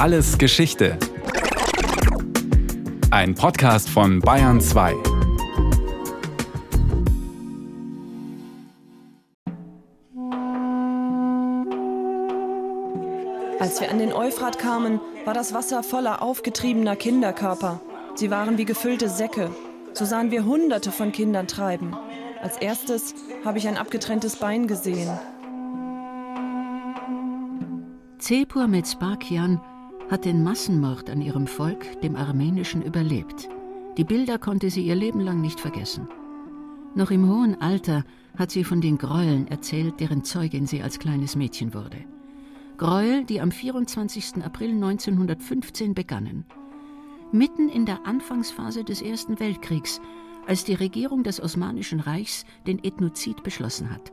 Alles Geschichte. Ein Podcast von Bayern 2. Als wir an den Euphrat kamen, war das Wasser voller aufgetriebener Kinderkörper. Sie waren wie gefüllte Säcke. So sahen wir Hunderte von Kindern treiben. Als erstes habe ich ein abgetrenntes Bein gesehen. Zepur Metzbakian hat den Massenmord an ihrem Volk, dem armenischen, überlebt. Die Bilder konnte sie ihr Leben lang nicht vergessen. Noch im hohen Alter hat sie von den Gräueln erzählt, deren Zeugin sie als kleines Mädchen wurde. Gräuel, die am 24. April 1915 begannen. Mitten in der Anfangsphase des Ersten Weltkriegs, als die Regierung des Osmanischen Reichs den Ethnozid beschlossen hat.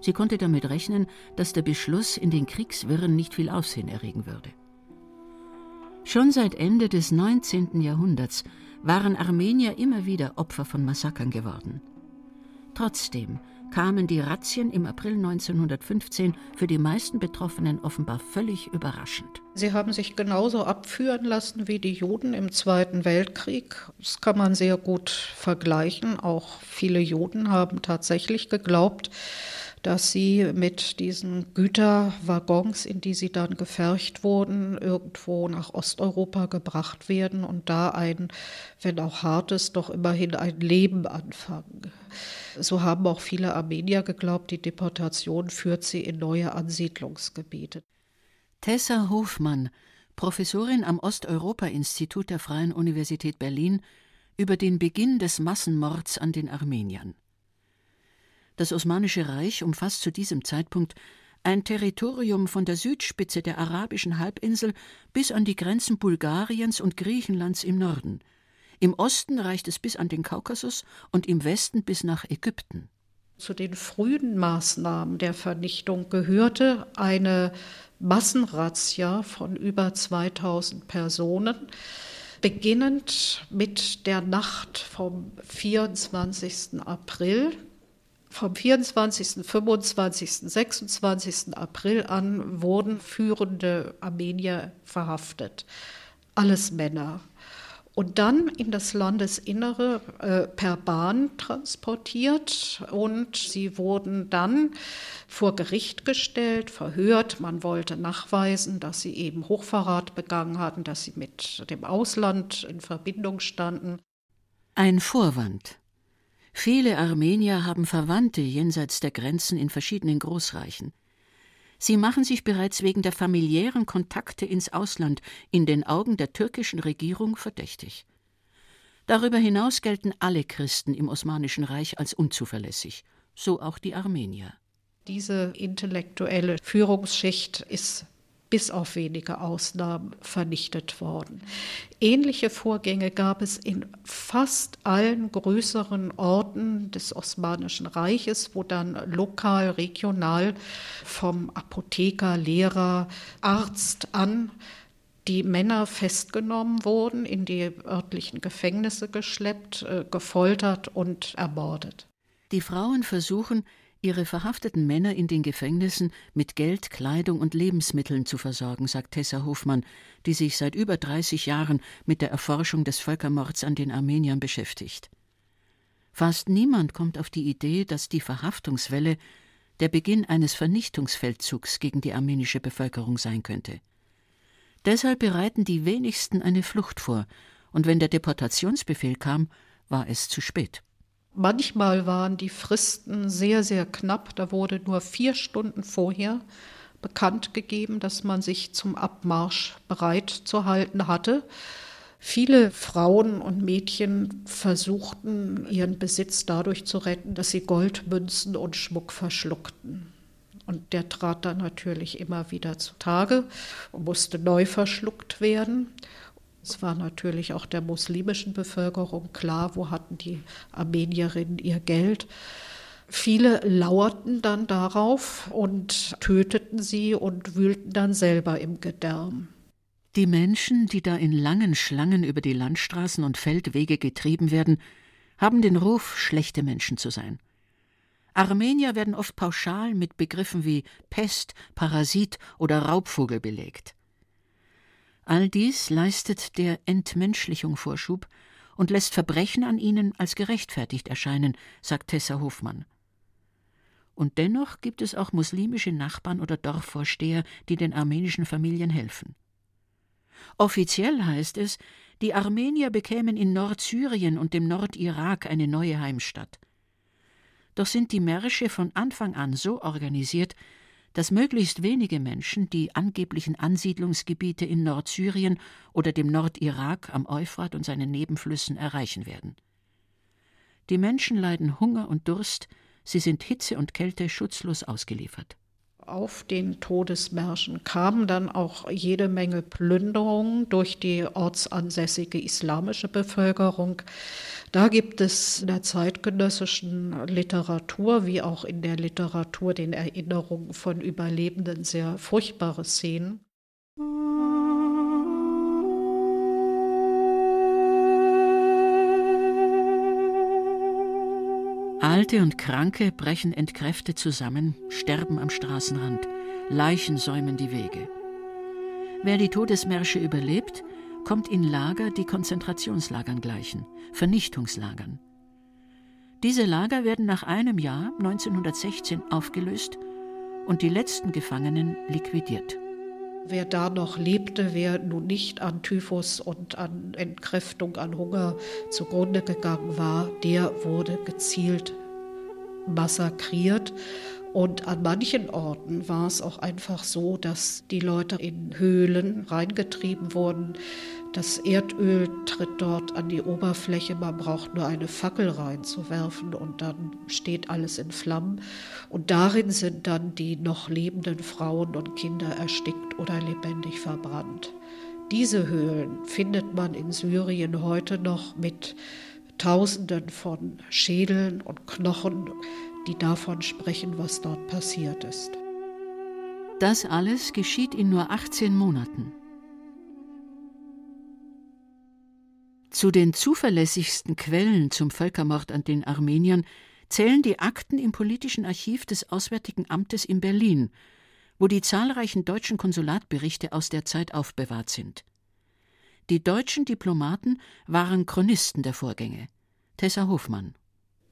Sie konnte damit rechnen, dass der Beschluss in den Kriegswirren nicht viel Aufsehen erregen würde. Schon seit Ende des 19. Jahrhunderts waren Armenier immer wieder Opfer von Massakern geworden. Trotzdem kamen die Razzien im April 1915 für die meisten Betroffenen offenbar völlig überraschend. Sie haben sich genauso abführen lassen wie die Juden im Zweiten Weltkrieg. Das kann man sehr gut vergleichen. Auch viele Juden haben tatsächlich geglaubt, dass sie mit diesen Güterwaggons, in die sie dann gefercht wurden, irgendwo nach Osteuropa gebracht werden und da ein, wenn auch hartes, doch immerhin ein Leben anfangen. So haben auch viele Armenier geglaubt, die Deportation führt sie in neue Ansiedlungsgebiete. Tessa Hofmann, Professorin am Osteuropa-Institut der Freien Universität Berlin, über den Beginn des Massenmords an den Armeniern. Das Osmanische Reich umfasst zu diesem Zeitpunkt ein Territorium von der Südspitze der arabischen Halbinsel bis an die Grenzen Bulgariens und Griechenlands im Norden. Im Osten reicht es bis an den Kaukasus und im Westen bis nach Ägypten. Zu den frühen Maßnahmen der Vernichtung gehörte eine Massenrazzia von über 2000 Personen, beginnend mit der Nacht vom 24. April vom 24., 25., 26. April an wurden führende Armenier verhaftet. Alles Männer. Und dann in das Landesinnere äh, per Bahn transportiert und sie wurden dann vor Gericht gestellt, verhört. Man wollte nachweisen, dass sie eben Hochverrat begangen hatten, dass sie mit dem Ausland in Verbindung standen. Ein Vorwand. Viele Armenier haben Verwandte jenseits der Grenzen in verschiedenen Großreichen. Sie machen sich bereits wegen der familiären Kontakte ins Ausland in den Augen der türkischen Regierung verdächtig. Darüber hinaus gelten alle Christen im Osmanischen Reich als unzuverlässig, so auch die Armenier. Diese intellektuelle Führungsschicht ist bis auf wenige Ausnahmen vernichtet worden. Ähnliche Vorgänge gab es in fast allen größeren Orten des Osmanischen Reiches, wo dann lokal, regional vom Apotheker, Lehrer, Arzt an die Männer festgenommen wurden, in die örtlichen Gefängnisse geschleppt, äh, gefoltert und ermordet. Die Frauen versuchen, ihre verhafteten Männer in den Gefängnissen mit Geld, Kleidung und Lebensmitteln zu versorgen, sagt Tessa Hofmann, die sich seit über 30 Jahren mit der Erforschung des Völkermords an den Armeniern beschäftigt. Fast niemand kommt auf die Idee, dass die Verhaftungswelle der Beginn eines Vernichtungsfeldzugs gegen die armenische Bevölkerung sein könnte. Deshalb bereiten die wenigsten eine Flucht vor, und wenn der Deportationsbefehl kam, war es zu spät. Manchmal waren die Fristen sehr, sehr knapp. Da wurde nur vier Stunden vorher bekannt gegeben, dass man sich zum Abmarsch bereit zu halten hatte. Viele Frauen und Mädchen versuchten, ihren Besitz dadurch zu retten, dass sie Goldmünzen und Schmuck verschluckten. Und der trat dann natürlich immer wieder zutage und musste neu verschluckt werden. Es war natürlich auch der muslimischen Bevölkerung klar, wo hatten die Armenierinnen ihr Geld. Viele lauerten dann darauf und töteten sie und wühlten dann selber im Gedärm. Die Menschen, die da in langen Schlangen über die Landstraßen und Feldwege getrieben werden, haben den Ruf, schlechte Menschen zu sein. Armenier werden oft pauschal mit Begriffen wie Pest, Parasit oder Raubvogel belegt. All dies leistet der Entmenschlichung Vorschub und lässt Verbrechen an ihnen als gerechtfertigt erscheinen, sagt Tessa Hofmann. Und dennoch gibt es auch muslimische Nachbarn oder Dorfvorsteher, die den armenischen Familien helfen. Offiziell heißt es, die Armenier bekämen in Nordsyrien und dem Nordirak eine neue Heimstatt. Doch sind die Märsche von Anfang an so organisiert, dass möglichst wenige Menschen die angeblichen Ansiedlungsgebiete in Nordsyrien oder dem Nordirak am Euphrat und seinen Nebenflüssen erreichen werden. Die Menschen leiden Hunger und Durst, sie sind Hitze und Kälte schutzlos ausgeliefert. Auf den Todesmärschen kam dann auch jede Menge Plünderungen durch die ortsansässige islamische Bevölkerung. Da gibt es in der zeitgenössischen Literatur wie auch in der Literatur den Erinnerungen von Überlebenden sehr furchtbare Szenen. Alte und Kranke brechen entkräftet zusammen, sterben am Straßenrand, Leichen säumen die Wege. Wer die Todesmärsche überlebt, kommt in Lager, die Konzentrationslagern gleichen, Vernichtungslagern. Diese Lager werden nach einem Jahr, 1916, aufgelöst und die letzten Gefangenen liquidiert. Wer da noch lebte, wer nun nicht an Typhus und an Entkräftung, an Hunger zugrunde gegangen war, der wurde gezielt massakriert. Und an manchen Orten war es auch einfach so, dass die Leute in Höhlen reingetrieben wurden. Das Erdöl tritt dort an die Oberfläche, man braucht nur eine Fackel reinzuwerfen und dann steht alles in Flammen. Und darin sind dann die noch lebenden Frauen und Kinder erstickt oder lebendig verbrannt. Diese Höhlen findet man in Syrien heute noch mit Tausenden von Schädeln und Knochen, die davon sprechen, was dort passiert ist. Das alles geschieht in nur 18 Monaten. Zu den zuverlässigsten Quellen zum Völkermord an den Armeniern zählen die Akten im politischen Archiv des Auswärtigen Amtes in Berlin, wo die zahlreichen deutschen Konsulatberichte aus der Zeit aufbewahrt sind. Die deutschen Diplomaten waren Chronisten der Vorgänge. Tessa Hofmann.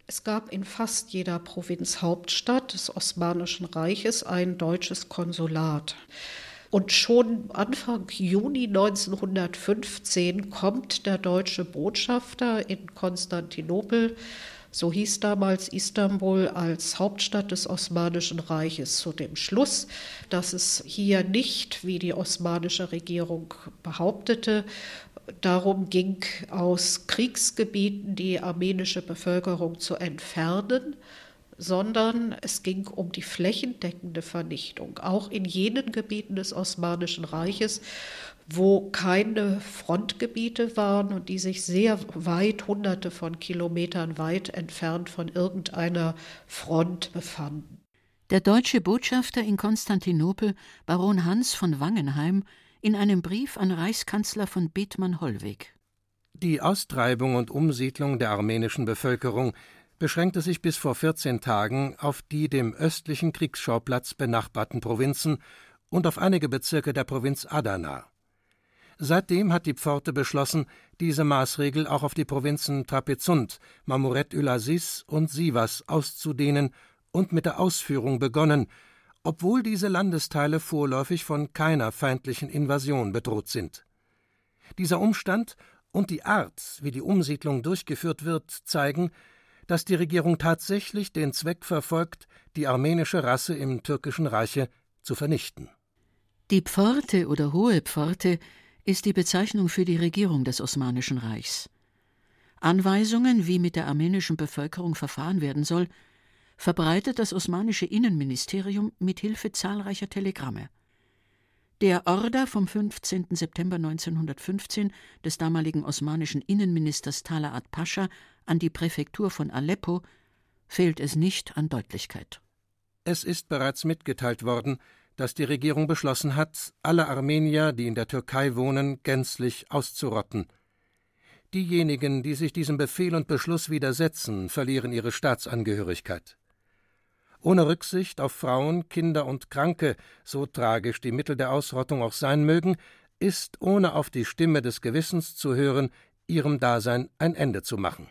Es gab in fast jeder Provinzhauptstadt des Osmanischen Reiches ein deutsches Konsulat. Und schon Anfang Juni 1915 kommt der deutsche Botschafter in Konstantinopel, so hieß damals Istanbul als Hauptstadt des Osmanischen Reiches, zu dem Schluss, dass es hier nicht, wie die osmanische Regierung behauptete, darum ging, aus Kriegsgebieten die armenische Bevölkerung zu entfernen, sondern es ging um die flächendeckende Vernichtung, auch in jenen Gebieten des Osmanischen Reiches, wo keine Frontgebiete waren und die sich sehr weit, hunderte von Kilometern weit entfernt von irgendeiner Front befanden. Der deutsche Botschafter in Konstantinopel, Baron Hans von Wangenheim, in einem Brief an Reichskanzler von Bethmann Hollweg. Die Austreibung und Umsiedlung der armenischen Bevölkerung beschränkte sich bis vor 14 Tagen auf die dem östlichen Kriegsschauplatz benachbarten Provinzen und auf einige Bezirke der Provinz Adana. Seitdem hat die Pforte beschlossen, diese Maßregel auch auf die Provinzen Trapezunt, Mamuret-Ül-Aziz und Sivas auszudehnen und mit der Ausführung begonnen, obwohl diese Landesteile vorläufig von keiner feindlichen Invasion bedroht sind. Dieser Umstand und die Art, wie die Umsiedlung durchgeführt wird, zeigen, dass die Regierung tatsächlich den Zweck verfolgt, die armenische Rasse im türkischen Reiche zu vernichten. Die Pforte oder Hohe Pforte ist die Bezeichnung für die Regierung des Osmanischen Reichs. Anweisungen, wie mit der armenischen Bevölkerung verfahren werden soll, verbreitet das osmanische Innenministerium mit Hilfe zahlreicher Telegramme. Der Order vom 15. September 1915 des damaligen osmanischen Innenministers Talaat Pascha an die Präfektur von Aleppo fehlt es nicht an Deutlichkeit. Es ist bereits mitgeteilt worden, dass die Regierung beschlossen hat, alle Armenier, die in der Türkei wohnen, gänzlich auszurotten. Diejenigen, die sich diesem Befehl und Beschluss widersetzen, verlieren ihre Staatsangehörigkeit. Ohne Rücksicht auf Frauen, Kinder und Kranke, so tragisch die Mittel der Ausrottung auch sein mögen, ist, ohne auf die Stimme des Gewissens zu hören, ihrem Dasein ein Ende zu machen.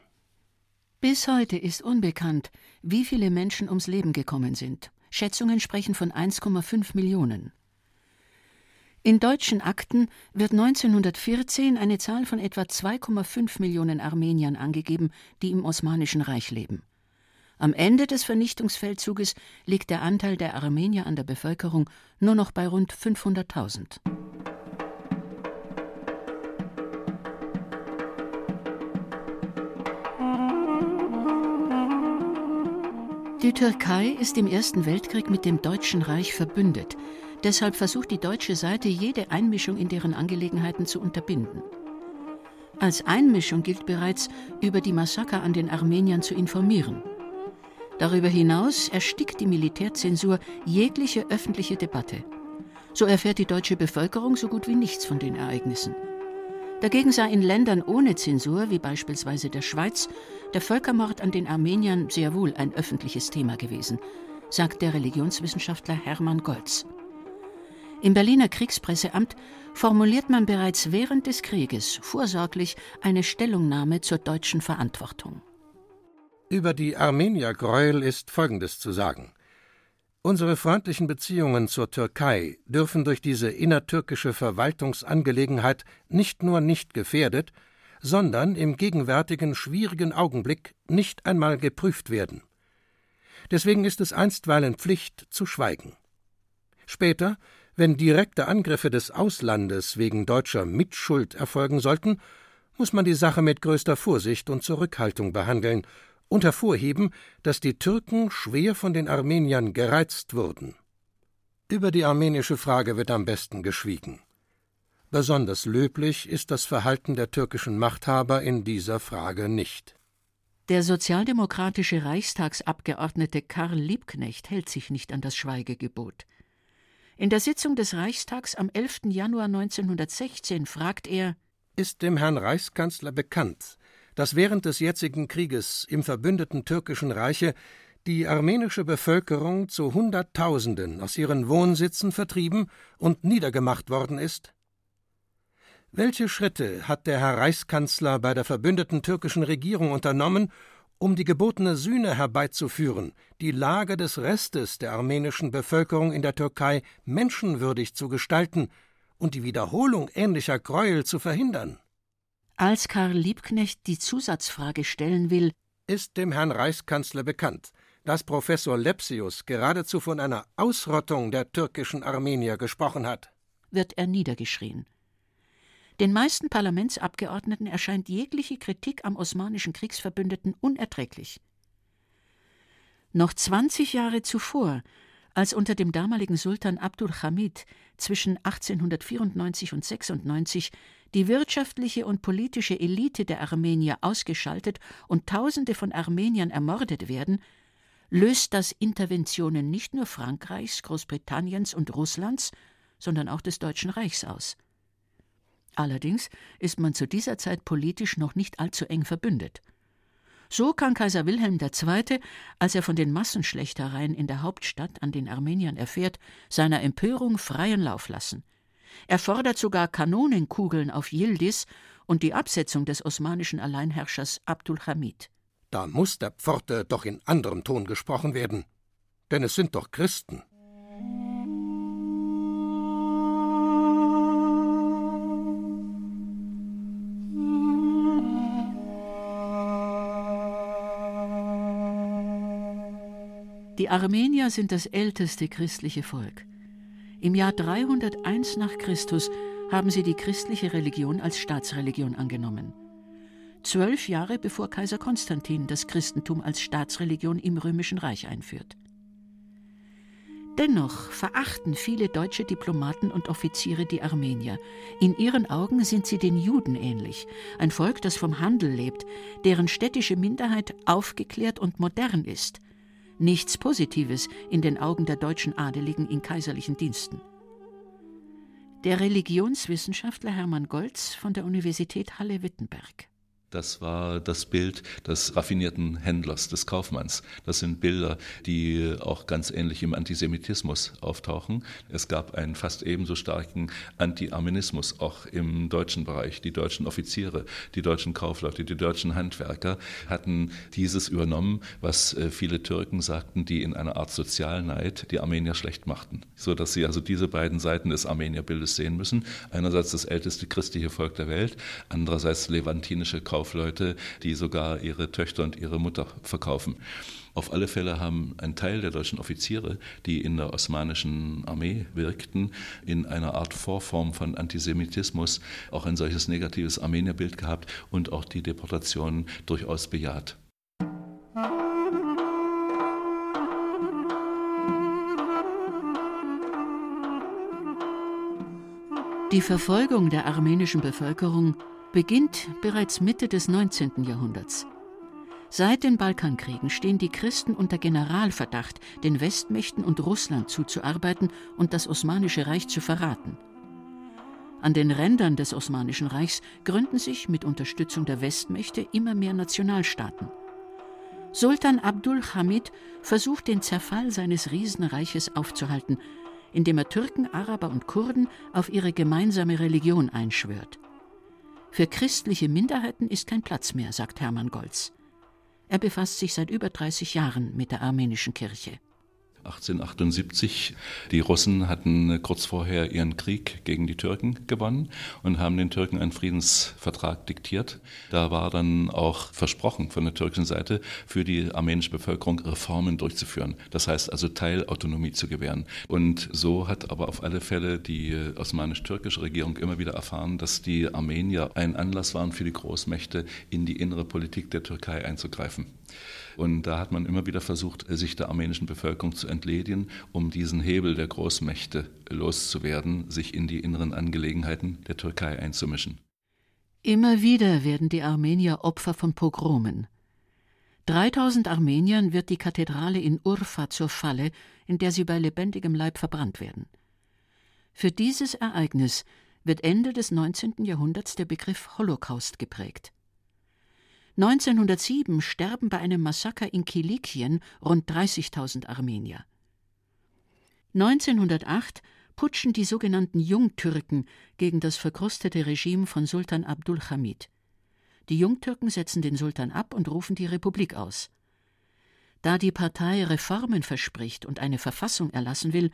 Bis heute ist unbekannt, wie viele Menschen ums Leben gekommen sind. Schätzungen sprechen von 1,5 Millionen. In deutschen Akten wird 1914 eine Zahl von etwa 2,5 Millionen Armeniern angegeben, die im Osmanischen Reich leben. Am Ende des Vernichtungsfeldzuges liegt der Anteil der Armenier an der Bevölkerung nur noch bei rund 500.000. Die Türkei ist im Ersten Weltkrieg mit dem Deutschen Reich verbündet. Deshalb versucht die deutsche Seite, jede Einmischung in deren Angelegenheiten zu unterbinden. Als Einmischung gilt bereits, über die Massaker an den Armeniern zu informieren. Darüber hinaus erstickt die Militärzensur jegliche öffentliche Debatte. So erfährt die deutsche Bevölkerung so gut wie nichts von den Ereignissen. Dagegen sei in Ländern ohne Zensur, wie beispielsweise der Schweiz, der Völkermord an den Armeniern sehr wohl ein öffentliches Thema gewesen, sagt der Religionswissenschaftler Hermann Goltz. Im Berliner Kriegspresseamt formuliert man bereits während des Krieges vorsorglich eine Stellungnahme zur deutschen Verantwortung. Über die Armeniergräuel ist Folgendes zu sagen. Unsere freundlichen Beziehungen zur Türkei dürfen durch diese innertürkische Verwaltungsangelegenheit nicht nur nicht gefährdet, sondern im gegenwärtigen schwierigen Augenblick nicht einmal geprüft werden. Deswegen ist es einstweilen Pflicht zu schweigen. Später, wenn direkte Angriffe des Auslandes wegen deutscher Mitschuld erfolgen sollten, muss man die Sache mit größter Vorsicht und Zurückhaltung behandeln und hervorheben, dass die Türken schwer von den Armeniern gereizt wurden. Über die armenische Frage wird am besten geschwiegen. Besonders löblich ist das Verhalten der türkischen Machthaber in dieser Frage nicht. Der sozialdemokratische Reichstagsabgeordnete Karl Liebknecht hält sich nicht an das Schweigegebot. In der Sitzung des Reichstags am 11. Januar 1916 fragt er: Ist dem Herrn Reichskanzler bekannt, dass während des jetzigen Krieges im verbündeten türkischen Reiche die armenische Bevölkerung zu Hunderttausenden aus ihren Wohnsitzen vertrieben und niedergemacht worden ist? Welche Schritte hat der Herr Reichskanzler bei der verbündeten türkischen Regierung unternommen, um die gebotene Sühne herbeizuführen, die Lage des Restes der armenischen Bevölkerung in der Türkei menschenwürdig zu gestalten und die Wiederholung ähnlicher Gräuel zu verhindern? Als Karl Liebknecht die Zusatzfrage stellen will, ist dem Herrn Reichskanzler bekannt, dass Professor Lepsius geradezu von einer Ausrottung der türkischen Armenier gesprochen hat, wird er niedergeschrien. Den meisten Parlamentsabgeordneten erscheint jegliche Kritik am osmanischen Kriegsverbündeten unerträglich. Noch 20 Jahre zuvor, als unter dem damaligen Sultan Abdul Hamid zwischen 1894 und 96 die wirtschaftliche und politische Elite der Armenier ausgeschaltet und Tausende von Armeniern ermordet werden, löst das Interventionen nicht nur Frankreichs, Großbritanniens und Russlands, sondern auch des Deutschen Reichs aus. Allerdings ist man zu dieser Zeit politisch noch nicht allzu eng verbündet. So kann Kaiser Wilhelm II., als er von den Massenschlechtereien in der Hauptstadt an den Armeniern erfährt, seiner Empörung freien Lauf lassen. Er fordert sogar Kanonenkugeln auf Yildiz und die Absetzung des osmanischen Alleinherrschers Abdul Hamid. Da muss der Pforte doch in anderem Ton gesprochen werden. Denn es sind doch Christen. Die Armenier sind das älteste christliche Volk. Im Jahr 301 nach Christus haben sie die christliche Religion als Staatsreligion angenommen. Zwölf Jahre bevor Kaiser Konstantin das Christentum als Staatsreligion im Römischen Reich einführt. Dennoch verachten viele deutsche Diplomaten und Offiziere die Armenier. In ihren Augen sind sie den Juden ähnlich, ein Volk, das vom Handel lebt, deren städtische Minderheit aufgeklärt und modern ist – nichts Positives in den Augen der deutschen Adeligen in kaiserlichen Diensten. Der Religionswissenschaftler Hermann Goltz von der Universität Halle-Wittenberg. Das war das Bild des raffinierten Händlers, des Kaufmanns. Das sind Bilder, die auch ganz ähnlich im Antisemitismus auftauchen. Es gab einen fast ebenso starken Anti-Armenismus auch im deutschen Bereich. Die deutschen Offiziere, die deutschen Kaufleute, die deutschen Handwerker hatten dieses übernommen, was äh, viele Türken sagten, die in einer Art Sozialneid die Armenier schlecht machten. So dass sie also diese beiden Seiten des Armenierbildes sehen müssen. Einerseits das älteste christliche Volk der Welt, andererseits levantinische Kaufleute Kaufleute, die sogar ihre Töchter und ihre Mutter verkaufen. Auf alle Fälle haben ein Teil der deutschen Offiziere, die in der osmanischen Armee wirkten, in einer Art Vorform von Antisemitismus auch ein solches negatives Armenierbild gehabt und auch die Deportation durchaus bejaht. Die Verfolgung der armenischen Bevölkerung beginnt bereits Mitte des 19. Jahrhunderts. Seit den Balkankriegen stehen die Christen unter Generalverdacht, den Westmächten und Russland zuzuarbeiten und das Osmanische Reich zu verraten. An den Rändern des Osmanischen Reichs gründen sich mit Unterstützung der Westmächte immer mehr Nationalstaaten. Sultan Abdul Hamid versucht den Zerfall seines Riesenreiches aufzuhalten, indem er Türken, Araber und Kurden auf ihre gemeinsame Religion einschwört. Für christliche Minderheiten ist kein Platz mehr, sagt Hermann Golz. Er befasst sich seit über 30 Jahren mit der armenischen Kirche. 1878. Die Russen hatten kurz vorher ihren Krieg gegen die Türken gewonnen und haben den Türken einen Friedensvertrag diktiert. Da war dann auch versprochen von der türkischen Seite, für die armenische Bevölkerung Reformen durchzuführen. Das heißt also Teilautonomie zu gewähren. Und so hat aber auf alle Fälle die osmanisch-türkische Regierung immer wieder erfahren, dass die Armenier ein Anlass waren für die Großmächte, in die innere Politik der Türkei einzugreifen. Und da hat man immer wieder versucht, sich der armenischen Bevölkerung zu entledigen, um diesen Hebel der Großmächte loszuwerden, sich in die inneren Angelegenheiten der Türkei einzumischen. Immer wieder werden die Armenier Opfer von Pogromen. 3000 Armeniern wird die Kathedrale in Urfa zur Falle, in der sie bei lebendigem Leib verbrannt werden. Für dieses Ereignis wird Ende des 19. Jahrhunderts der Begriff Holocaust geprägt. 1907 sterben bei einem Massaker in Kilikien rund 30.000 Armenier. 1908 putschen die sogenannten Jungtürken gegen das verkrustete Regime von Sultan Abdul Hamid. Die Jungtürken setzen den Sultan ab und rufen die Republik aus. Da die Partei Reformen verspricht und eine Verfassung erlassen will,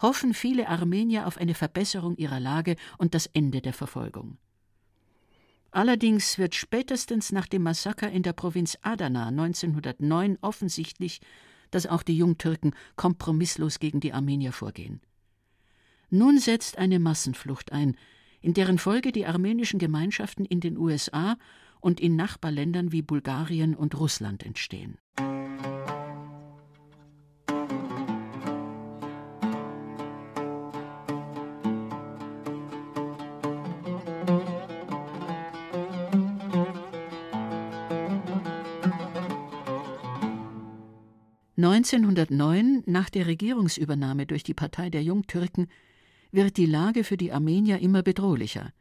hoffen viele Armenier auf eine Verbesserung ihrer Lage und das Ende der Verfolgung. Allerdings wird spätestens nach dem Massaker in der Provinz Adana 1909 offensichtlich, dass auch die Jungtürken kompromisslos gegen die Armenier vorgehen. Nun setzt eine Massenflucht ein, in deren Folge die armenischen Gemeinschaften in den USA und in Nachbarländern wie Bulgarien und Russland entstehen. 1909, nach der Regierungsübernahme durch die Partei der Jungtürken, wird die Lage für die Armenier immer bedrohlicher.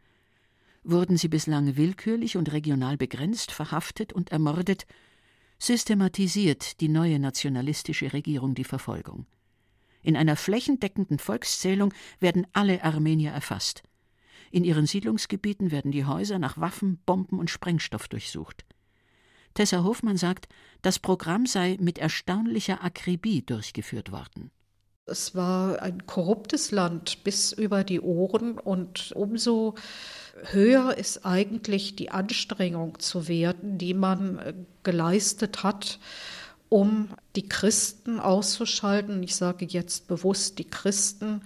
Wurden sie bislang willkürlich und regional begrenzt, verhaftet und ermordet, systematisiert die neue nationalistische Regierung die Verfolgung. In einer flächendeckenden Volkszählung werden alle Armenier erfasst. In ihren Siedlungsgebieten werden die Häuser nach Waffen, Bomben und Sprengstoff durchsucht. Tessa Hofmann sagt, das Programm sei mit erstaunlicher Akribie durchgeführt worden. Es war ein korruptes Land bis über die Ohren und umso höher ist eigentlich die Anstrengung zu werden, die man geleistet hat, um die Christen auszuschalten. Ich sage jetzt bewusst die Christen.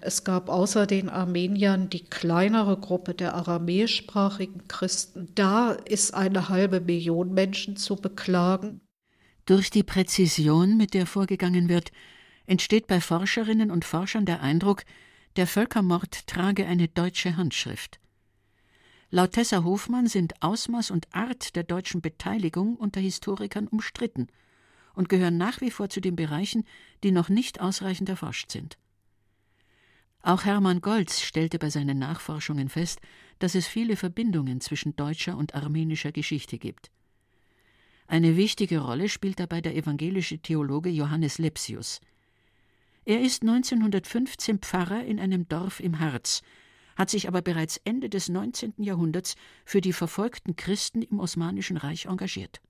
Es gab außer den Armeniern die kleinere Gruppe der aramäischsprachigen Christen. Da ist eine halbe Million Menschen zu beklagen. Durch die Präzision, mit der vorgegangen wird, entsteht bei Forscherinnen und Forschern der Eindruck, der Völkermord trage eine deutsche Handschrift. Laut Tessa Hofmann sind Ausmaß und Art der deutschen Beteiligung unter Historikern umstritten und gehören nach wie vor zu den Bereichen, die noch nicht ausreichend erforscht sind. Auch Hermann Goltz stellte bei seinen Nachforschungen fest, dass es viele Verbindungen zwischen deutscher und armenischer Geschichte gibt. Eine wichtige Rolle spielt dabei der evangelische Theologe Johannes Lepsius. Er ist 1915 Pfarrer in einem Dorf im Harz, hat sich aber bereits Ende des 19. Jahrhunderts für die verfolgten Christen im Osmanischen Reich engagiert.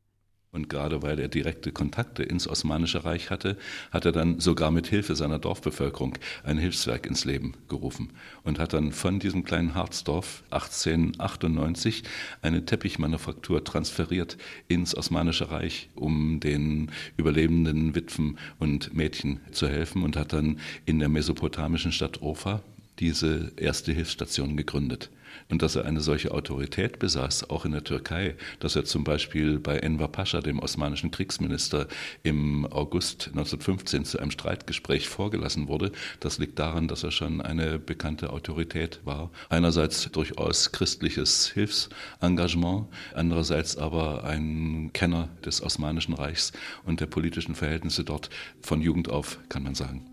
Und gerade weil er direkte Kontakte ins Osmanische Reich hatte, hat er dann sogar mit Hilfe seiner Dorfbevölkerung ein Hilfswerk ins Leben gerufen und hat dann von diesem kleinen Harzdorf 1898 eine Teppichmanufaktur transferiert ins Osmanische Reich, um den überlebenden Witwen und Mädchen zu helfen und hat dann in der mesopotamischen Stadt Ofa diese erste Hilfsstation gegründet. Und dass er eine solche Autorität besaß, auch in der Türkei, dass er zum Beispiel bei Enver Pascha, dem osmanischen Kriegsminister, im August 1915 zu einem Streitgespräch vorgelassen wurde, das liegt daran, dass er schon eine bekannte Autorität war. Einerseits durchaus christliches Hilfsengagement, andererseits aber ein Kenner des Osmanischen Reichs und der politischen Verhältnisse dort von Jugend auf, kann man sagen.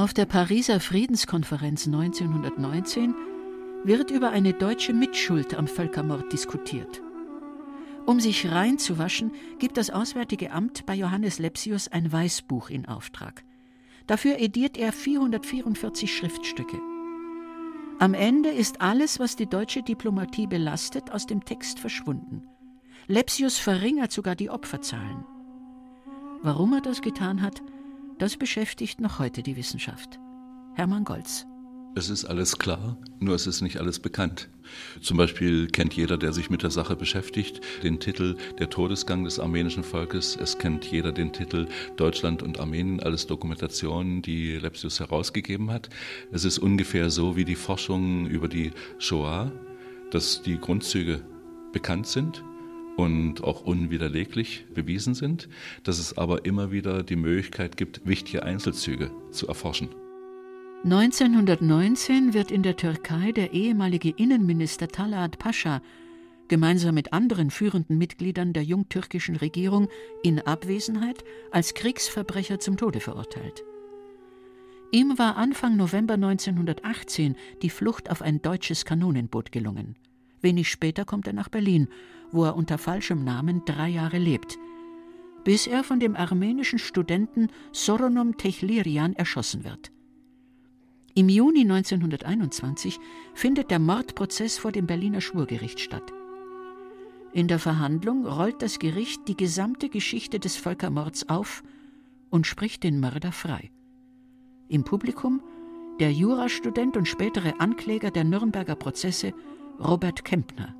Auf der Pariser Friedenskonferenz 1919 wird über eine deutsche Mitschuld am Völkermord diskutiert. Um sich reinzuwaschen, gibt das Auswärtige Amt bei Johannes Lepsius ein Weißbuch in Auftrag. Dafür ediert er 444 Schriftstücke. Am Ende ist alles, was die deutsche Diplomatie belastet, aus dem Text verschwunden. Lepsius verringert sogar die Opferzahlen. Warum er das getan hat, das beschäftigt noch heute die Wissenschaft. Hermann Golz. Es ist alles klar, nur es ist nicht alles bekannt. Zum Beispiel kennt jeder, der sich mit der Sache beschäftigt, den Titel Der Todesgang des armenischen Volkes. Es kennt jeder den Titel Deutschland und Armenien, alles Dokumentationen, die Lepsius herausgegeben hat. Es ist ungefähr so wie die Forschung über die Shoah, dass die Grundzüge bekannt sind, und auch unwiderleglich bewiesen sind, dass es aber immer wieder die Möglichkeit gibt, wichtige Einzelzüge zu erforschen. 1919 wird in der Türkei der ehemalige Innenminister Talat Pascha gemeinsam mit anderen führenden Mitgliedern der jungtürkischen Regierung in Abwesenheit als Kriegsverbrecher zum Tode verurteilt. Ihm war Anfang November 1918 die Flucht auf ein deutsches Kanonenboot gelungen. Wenig später kommt er nach Berlin wo er unter falschem Namen drei Jahre lebt, bis er von dem armenischen Studenten Soronom Techlirian erschossen wird. Im Juni 1921 findet der Mordprozess vor dem Berliner Schwurgericht statt. In der Verhandlung rollt das Gericht die gesamte Geschichte des Völkermords auf und spricht den Mörder frei. Im Publikum der Jurastudent und spätere Ankläger der Nürnberger Prozesse Robert Kempner.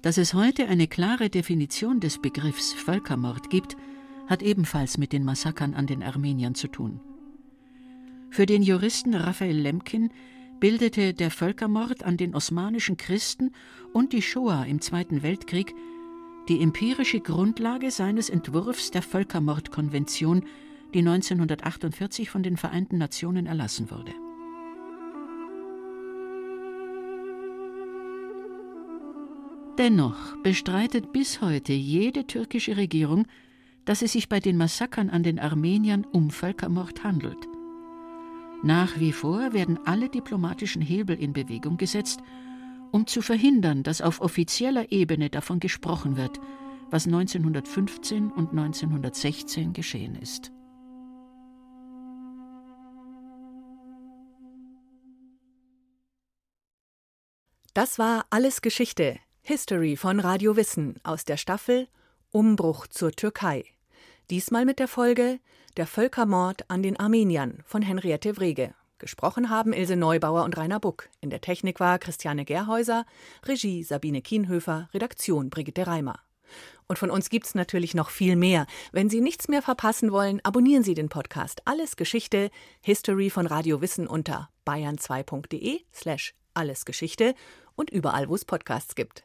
Dass es heute eine klare Definition des Begriffs Völkermord gibt, hat ebenfalls mit den Massakern an den Armeniern zu tun. Für den Juristen Raphael Lemkin bildete der Völkermord an den osmanischen Christen und die Shoah im Zweiten Weltkrieg die empirische Grundlage seines Entwurfs der Völkermordkonvention, die 1948 von den Vereinten Nationen erlassen wurde. Dennoch bestreitet bis heute jede türkische Regierung, dass es sich bei den Massakern an den Armeniern um Völkermord handelt. Nach wie vor werden alle diplomatischen Hebel in Bewegung gesetzt, um zu verhindern, dass auf offizieller Ebene davon gesprochen wird, was 1915 und 1916 geschehen ist. Das war alles Geschichte History von Radio Wissen aus der Staffel Umbruch zur Türkei. Diesmal mit der Folge Der Völkermord an den Armeniern von Henriette Wrege. Gesprochen haben Ilse Neubauer und Rainer Buck. In der Technik war Christiane Gerhäuser, Regie Sabine Kienhöfer, Redaktion Brigitte Reimer. Und von uns gibt's natürlich noch viel mehr. Wenn Sie nichts mehr verpassen wollen, abonnieren Sie den Podcast Alles Geschichte, History von Radio Wissen unter bayern2.de slash allesgeschichte und überall, wo es Podcasts gibt.